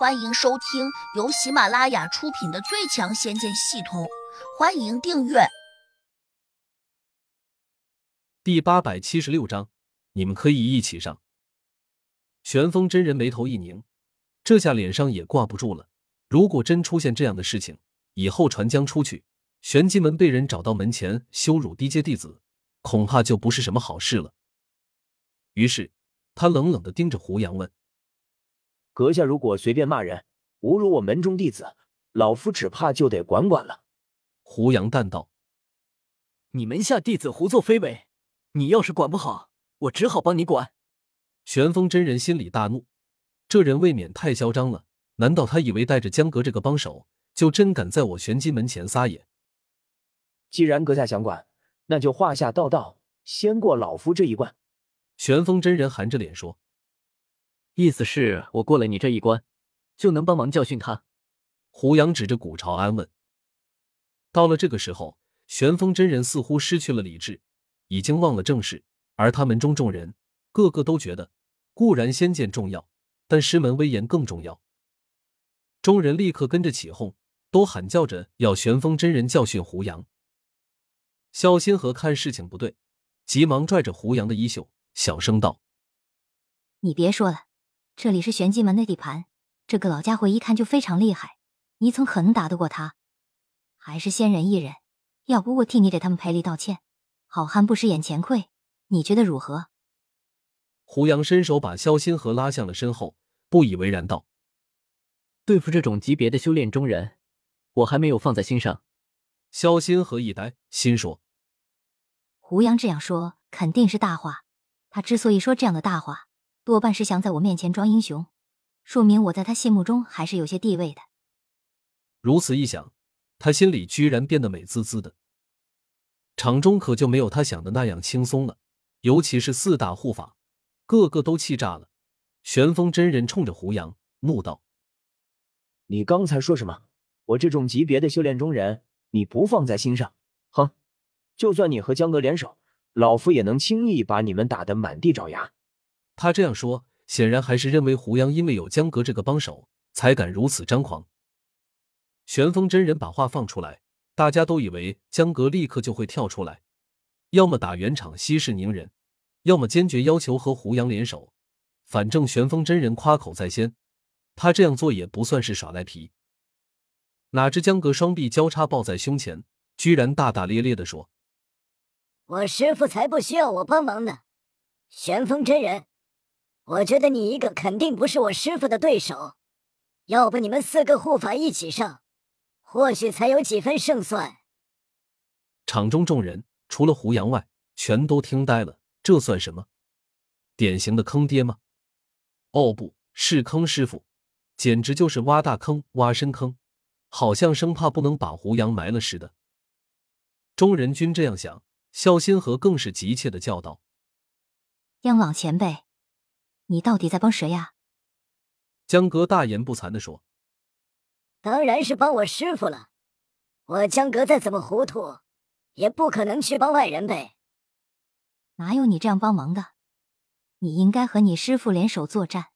欢迎收听由喜马拉雅出品的《最强仙剑系统》，欢迎订阅。第八百七十六章，你们可以一起上。玄风真人眉头一拧，这下脸上也挂不住了。如果真出现这样的事情，以后传将出去，玄机门被人找到门前羞辱低阶弟子，恐怕就不是什么好事了。于是他冷冷的盯着胡杨问。阁下如果随便骂人，侮辱我门中弟子，老夫只怕就得管管了。胡杨淡道：“你门下弟子胡作非为，你要是管不好，我只好帮你管。”玄风真人心里大怒，这人未免太嚣张了。难道他以为带着江阁这个帮手，就真敢在我玄机门前撒野？既然阁下想管，那就话下道道，先过老夫这一关。玄风真人含着脸说。意思是我过了你这一关，就能帮忙教训他。胡杨指着古朝安问。到了这个时候，玄风真人似乎失去了理智，已经忘了正事。而他门中众人个个都觉得，固然仙剑重要，但师门威严更重要。众人立刻跟着起哄，都喊叫着要玄风真人教训胡杨。萧心河看事情不对，急忙拽着胡杨的衣袖，小声道：“你别说了。”这里是玄机门的地盘，这个老家伙一看就非常厉害，你怎可能打得过他？还是先忍一忍，要不我替你给他们赔礼道歉。好汉不吃眼前亏，你觉得如何？胡杨伸手把萧星河拉向了身后，不以为然道：“对付这种级别的修炼中人，我还没有放在心上。”萧星河一呆，心说：“胡杨这样说肯定是大话。他之所以说这样的大话。”多半是想在我面前装英雄，说明我在他心目中还是有些地位的。如此一想，他心里居然变得美滋滋的。场中可就没有他想的那样轻松了，尤其是四大护法，个个都气炸了。玄风真人冲着胡杨怒道：“你刚才说什么？我这种级别的修炼中人，你不放在心上？哼！就算你和江哥联手，老夫也能轻易把你们打得满地找牙。”他这样说，显然还是认为胡杨因为有江阁这个帮手，才敢如此张狂。玄风真人把话放出来，大家都以为江阁立刻就会跳出来，要么打圆场息事宁人，要么坚决要求和胡杨联手。反正玄风真人夸口在先，他这样做也不算是耍赖皮。哪知江阁双臂交叉抱在胸前，居然大大咧咧的说：“我师傅才不需要我帮忙呢，玄风真人。”我觉得你一个肯定不是我师傅的对手，要不你们四个护法一起上，或许才有几分胜算。场中众人除了胡杨外，全都听呆了。这算什么？典型的坑爹吗？哦，不是坑师傅，简直就是挖大坑、挖深坑，好像生怕不能把胡杨埋了似的。众人均这样想，萧仙河更是急切的叫道：“央老前辈！”你到底在帮谁呀？江哥大言不惭的说：“当然是帮我师傅了。我江哥再怎么糊涂，也不可能去帮外人呗。哪有你这样帮忙的？你应该和你师傅联手作战。”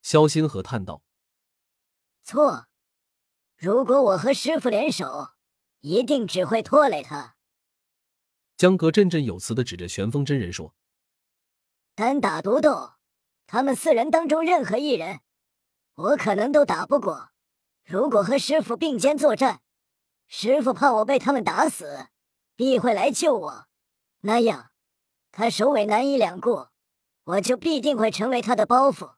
萧星河叹道：“错，如果我和师傅联手，一定只会拖累他。”江哥振振有词的指着玄风真人说：“单打独斗。”他们四人当中任何一人，我可能都打不过。如果和师傅并肩作战，师傅怕我被他们打死，必会来救我。那样，他首尾难以两顾，我就必定会成为他的包袱。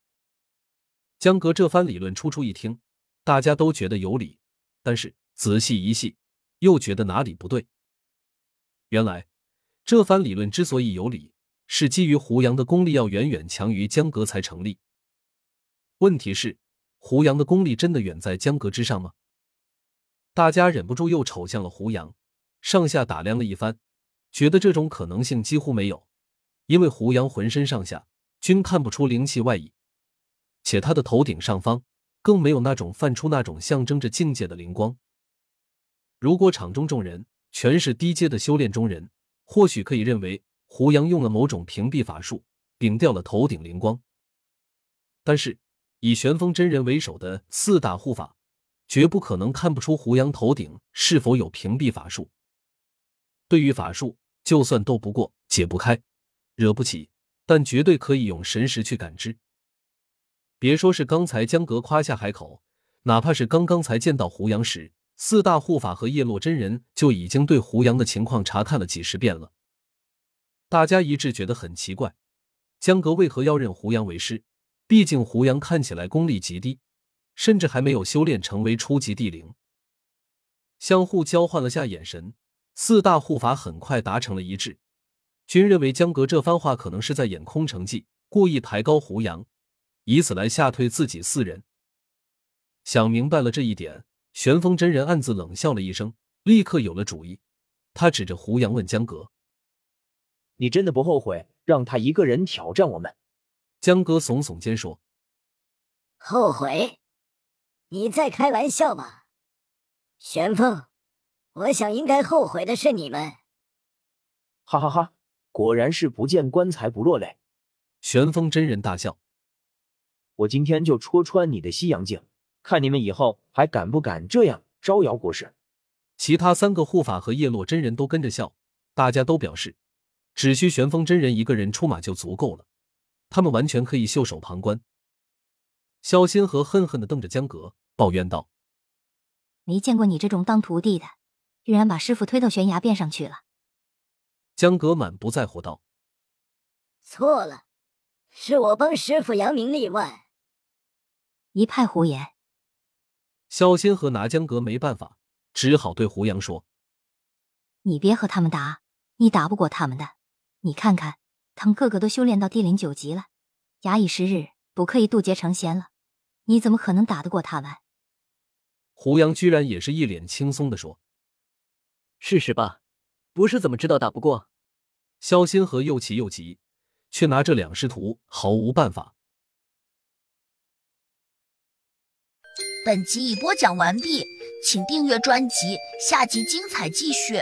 江哥这番理论初初一听，大家都觉得有理，但是仔细一细，又觉得哪里不对。原来，这番理论之所以有理。是基于胡杨的功力要远远强于江阁才成立。问题是，胡杨的功力真的远在江阁之上吗？大家忍不住又瞅向了胡杨，上下打量了一番，觉得这种可能性几乎没有，因为胡杨浑身上下均看不出灵气外溢，且他的头顶上方更没有那种泛出那种象征着境界的灵光。如果场中众人全是低阶的修炼中人，或许可以认为。胡杨用了某种屏蔽法术，屏掉了头顶灵光。但是以玄风真人为首的四大护法，绝不可能看不出胡杨头顶是否有屏蔽法术。对于法术，就算斗不过、解不开、惹不起，但绝对可以用神识去感知。别说是刚才江阁夸下海口，哪怕是刚刚才见到胡杨时，四大护法和叶落真人就已经对胡杨的情况查看了几十遍了。大家一致觉得很奇怪，江阁为何要认胡杨为师？毕竟胡杨看起来功力极低，甚至还没有修炼成为初级地灵。相互交换了下眼神，四大护法很快达成了一致，均认为江阁这番话可能是在演空城计，故意抬高胡杨，以此来吓退自己四人。想明白了这一点，玄风真人暗自冷笑了一声，立刻有了主意。他指着胡杨问江阁。你真的不后悔让他一个人挑战我们？江哥耸耸肩说：“后悔？你在开玩笑吧？玄风，我想应该后悔的是你们。”哈哈哈！果然是不见棺材不落泪。玄风真人大笑：“我今天就戳穿你的西洋镜，看你们以后还敢不敢这样招摇过市。”其他三个护法和叶落真人都跟着笑，大家都表示。只需玄风真人一个人出马就足够了，他们完全可以袖手旁观。萧心河恨恨的瞪着江阁，抱怨道：“没见过你这种当徒弟的，居然把师傅推到悬崖边上去了。”江阁满不在乎道：“错了，是我帮师傅扬名立万。”一派胡言。萧心河拿江阁没办法，只好对胡杨说：“你别和他们打，你打不过他们的。”你看看，他们个个都修炼到地灵九级了，假以时日，不刻意渡劫成仙了。你怎么可能打得过他们？胡杨居然也是一脸轻松的说：“试试吧，不是怎么知道打不过？”萧心河又气又急，却拿这两师徒毫无办法。本集已播讲完毕，请订阅专辑，下集精彩继续。